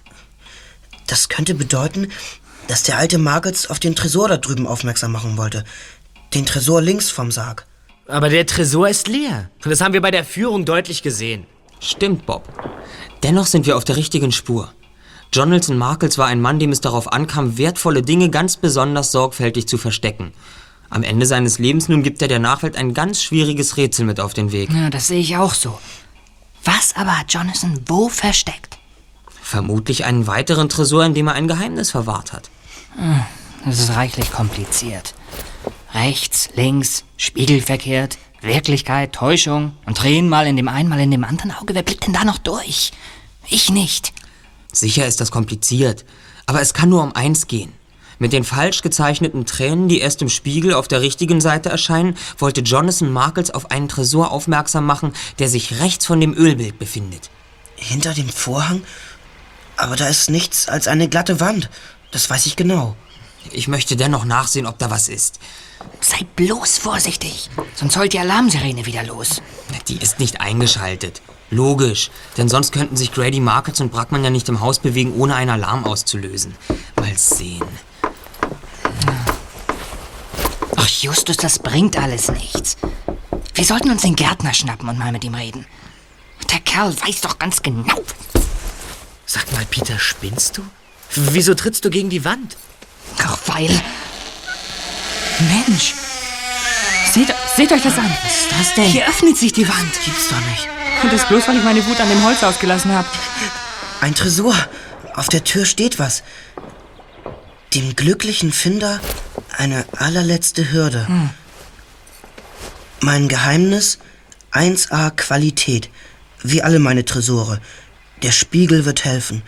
Das könnte bedeuten, dass der alte Markets auf den Tresor da drüben aufmerksam machen wollte. Den Tresor links vom Sarg. Aber der Tresor ist leer. Und das haben wir bei der Führung deutlich gesehen. Stimmt, Bob. Dennoch sind wir auf der richtigen Spur. Jonathan Markles war ein Mann, dem es darauf ankam, wertvolle Dinge ganz besonders sorgfältig zu verstecken. Am Ende seines Lebens nun gibt er der Nachwelt ein ganz schwieriges Rätsel mit auf den Weg. Ja, das sehe ich auch so. Was aber hat Jonathan wo versteckt? Vermutlich einen weiteren Tresor, in dem er ein Geheimnis verwahrt hat. Hm, das ist reichlich kompliziert. Rechts, links, spiegelverkehrt, Wirklichkeit, Täuschung und drehen mal in dem einen, mal in dem anderen Auge. Wer blickt denn da noch durch? Ich nicht. Sicher ist das kompliziert, aber es kann nur um eins gehen. Mit den falsch gezeichneten Tränen, die erst im Spiegel auf der richtigen Seite erscheinen, wollte Jonathan Markles auf einen Tresor aufmerksam machen, der sich rechts von dem Ölbild befindet. Hinter dem Vorhang? Aber da ist nichts als eine glatte Wand. Das weiß ich genau. Ich möchte dennoch nachsehen, ob da was ist. Sei bloß vorsichtig, sonst heult die Alarmsirene wieder los. Die ist nicht eingeschaltet. Logisch, denn sonst könnten sich Grady Markets und Brackmann ja nicht im Haus bewegen, ohne einen Alarm auszulösen. Mal sehen. Ach, Justus, das bringt alles nichts. Wir sollten uns den Gärtner schnappen und mal mit ihm reden. Der Kerl weiß doch ganz genau. Sag mal, Peter, spinnst du? Wieso trittst du gegen die Wand? Ach, weil. Mensch! Seht, seht euch das an! Was ist das denn? Hier öffnet sich die Wand. Gibt's doch nicht. Und das bloß, weil ich meine Wut an dem Holz ausgelassen habe. Ein Tresor. Auf der Tür steht was. Dem glücklichen Finder eine allerletzte Hürde. Hm. Mein Geheimnis 1a Qualität. Wie alle meine Tresore. Der Spiegel wird helfen.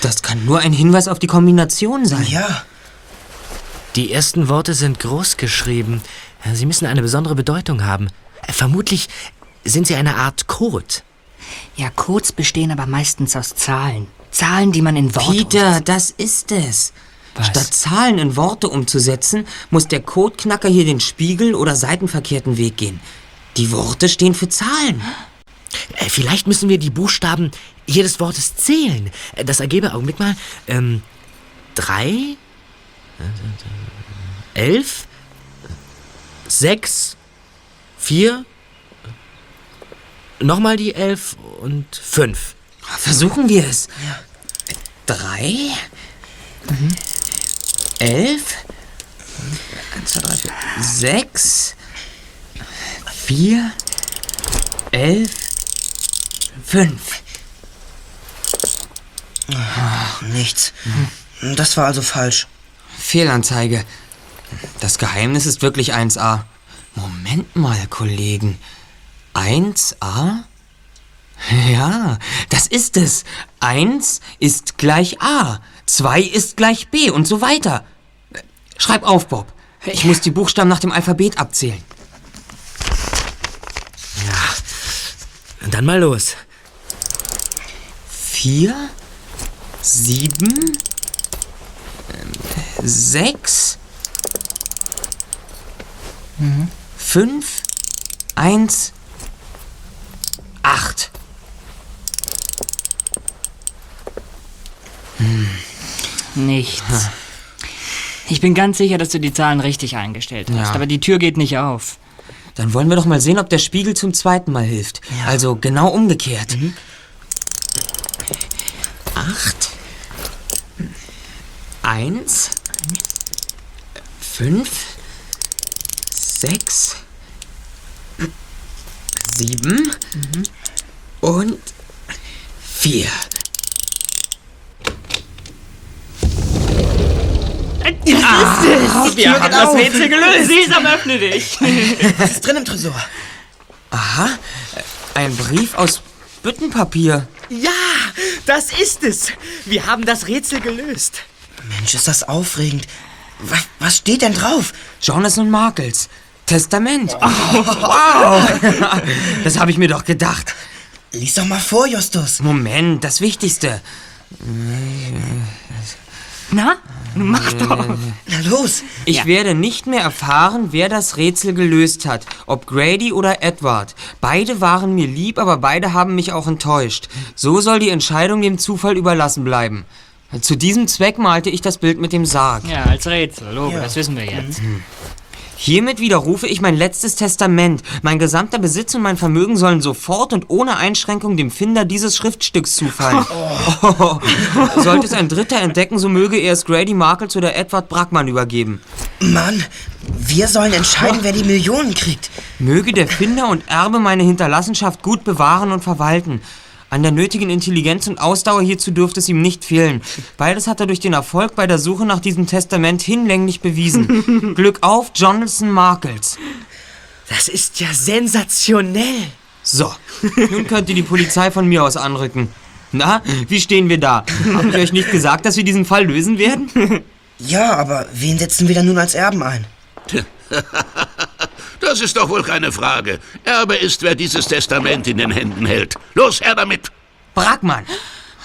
Das kann nur ein Hinweis auf die Kombination sein. Ja. Die ersten Worte sind groß geschrieben. Sie müssen eine besondere Bedeutung haben. Vermutlich sind sie eine Art Code. Ja, Codes bestehen aber meistens aus Zahlen. Zahlen, die man in Worte Peter, das ist es. Was? Statt Zahlen in Worte umzusetzen, muss der Codeknacker hier den Spiegel- oder seitenverkehrten Weg gehen. Die Worte stehen für Zahlen. Äh, Vielleicht müssen wir die Buchstaben jedes Wortes zählen. Äh, Das ergebe, Augenblick mal, ähm, drei, elf, sechs, vier, nochmal die elf und fünf. Versuchen wir es. Drei, mhm. elf, eins, zwei, drei, vier, sechs, vier, elf, fünf. Nichts. Das war also falsch. Fehlanzeige. Das Geheimnis ist wirklich 1a. Moment mal, Kollegen. 1a? Ja, das ist es. 1 ist gleich A, 2 ist gleich B und so weiter. Schreib auf, Bob. Ich muss die Buchstaben nach dem Alphabet abzählen. Dann mal los. 4, 7, 6, 5, 1, 8. Nichts. Ich bin ganz sicher, dass du die Zahlen richtig eingestellt hast, Ja. aber die Tür geht nicht auf. Dann wollen wir doch mal sehen, ob der Spiegel zum zweiten Mal hilft. Also genau umgekehrt. Acht. Eins. Fünf. Sechs. Sieben. Und vier. Ah, Die wir Tür haben geht das. Rätsel gelöst. Sesam, öffne dich. Was ist drin im Tresor? Aha. Ein Brief aus Büttenpapier. Ja, das ist es. Wir haben das Rätsel gelöst. Mensch, ist das aufregend. Was, was steht denn drauf? Jonathan Markles. Testament. wow. Das habe ich mir doch gedacht. Lies doch mal vor, Justus. Moment, das Wichtigste. Na, mach doch. Na los. Ich werde nicht mehr erfahren, wer das Rätsel gelöst hat. Ob Grady oder Edward. Beide waren mir lieb, aber beide haben mich auch enttäuscht. So soll die Entscheidung dem Zufall überlassen bleiben. Zu diesem Zweck malte ich das Bild mit dem Sarg. Ja, als Rätsel, Logo, Ja. das wissen wir jetzt. Hiermit widerrufe ich mein letztes Testament. Mein gesamter Besitz und mein Vermögen sollen sofort und ohne Einschränkung dem Finder dieses Schriftstücks zufallen. Oh. Sollte es ein Dritter entdecken, so möge er es Grady Markles oder Edward Brackmann übergeben. Mann, wir sollen entscheiden, wer die Millionen kriegt. Möge der Finder und Erbe meine Hinterlassenschaft gut bewahren und verwalten. An der nötigen Intelligenz und Ausdauer hierzu dürfte es ihm nicht fehlen. Beides hat er durch den Erfolg bei der Suche nach diesem Testament hinlänglich bewiesen. Glück auf, Jonathan Markles. Das ist ja sensationell. So, nun könnt ihr die Polizei von mir aus anrücken. Na, wie stehen wir da? Hab ich euch nicht gesagt, dass wir diesen Fall lösen werden? Ja, aber wen setzen wir dann nun als Erben ein? Das ist doch wohl keine Frage. Erbe ist, wer dieses Testament in den Händen hält. Los, her damit! Brackmann!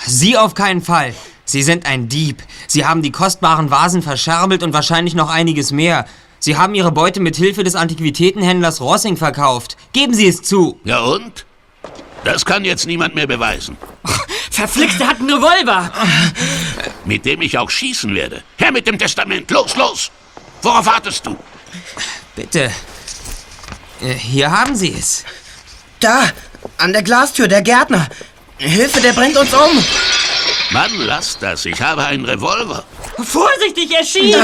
Sie auf keinen Fall. Sie sind ein Dieb. Sie haben die kostbaren Vasen verscherbelt und wahrscheinlich noch einiges mehr. Sie haben Ihre Beute mit Hilfe des Antiquitätenhändlers Rossing verkauft. Geben Sie es zu. Ja und? Das kann jetzt niemand mehr beweisen. Verflixt, er hat einen Revolver. Mit dem ich auch schießen werde. Her mit dem Testament. Los, los! Worauf wartest du? Bitte. Äh, Hier haben Sie es. Da, an der Glastür, der Gärtner. Hilfe, der bringt uns um. Mann, lass das. Ich habe einen Revolver. Vorsichtig, er schießt.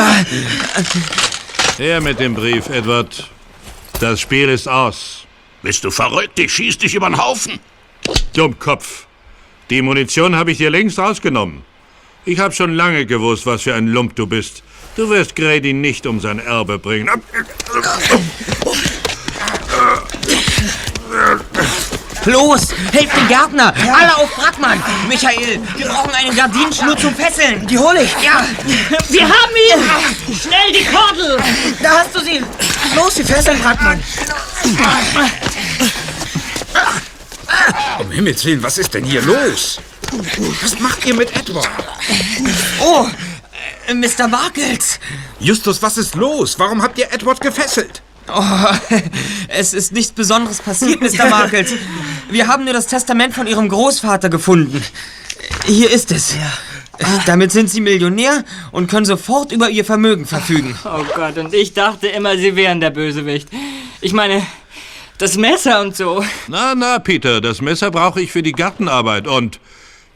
Her mit dem Brief, Edward. Das Spiel ist aus. Bist du verrückt? Ich schieß dich über den Haufen. Dummkopf. Die Munition habe ich dir längst rausgenommen. Ich habe schon lange gewusst, was für ein Lump du bist. Du wirst Grady nicht um sein Erbe bringen. Los, helft dem Gärtner! Alle auf Brackmann! Michael, wir brauchen einen Gardinenschnur zum Fesseln! Die hole ich. Ja! Wir haben ihn. Schnell die Kordel. Da hast du sie. Los, die Fesseln, Brackmann. Um Himmels Willen, was ist denn hier los? Was macht ihr mit Edward? Oh, äh, Mr. Markels! Justus, was ist los? Warum habt ihr Edward gefesselt? Oh, es ist nichts Besonderes passiert, Mr. Markels. Wir haben nur das Testament von Ihrem Großvater gefunden. Hier ist es. Damit sind Sie Millionär und können sofort über Ihr Vermögen verfügen. Oh Gott, und ich dachte immer, Sie wären der Bösewicht. Ich meine, das Messer und so. Na, na, Peter, das Messer brauche ich für die Gartenarbeit und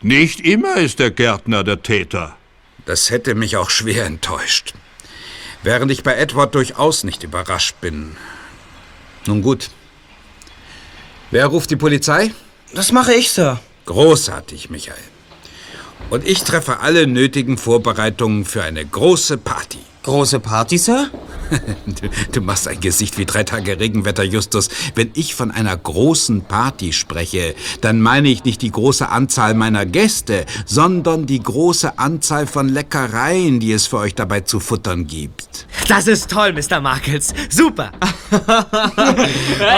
nicht immer ist der Gärtner der Täter. Das hätte mich auch schwer enttäuscht. Während ich bei Edward durchaus nicht überrascht bin. Nun gut. Wer ruft die Polizei? Das mache ich, Sir. Großartig, Michael. Und ich treffe alle nötigen Vorbereitungen für eine große Party. Große Party, Sir? Du, du machst ein Gesicht wie drei Tage Regenwetter, Justus. Wenn ich von einer großen Party spreche, dann meine ich nicht die große Anzahl meiner Gäste, sondern die große Anzahl von Leckereien, die es für euch dabei zu futtern gibt. Das ist toll, Mr. Markels. Super.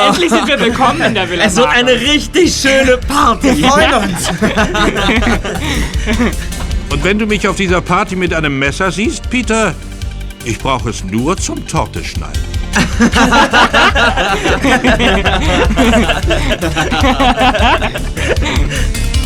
Endlich sind wir willkommen in der Villa. Es wird eine richtig schöne Party. Wir freuen uns. Und wenn du mich auf dieser Party mit einem Messer siehst, Peter, ich brauche es nur zum Torte schneiden.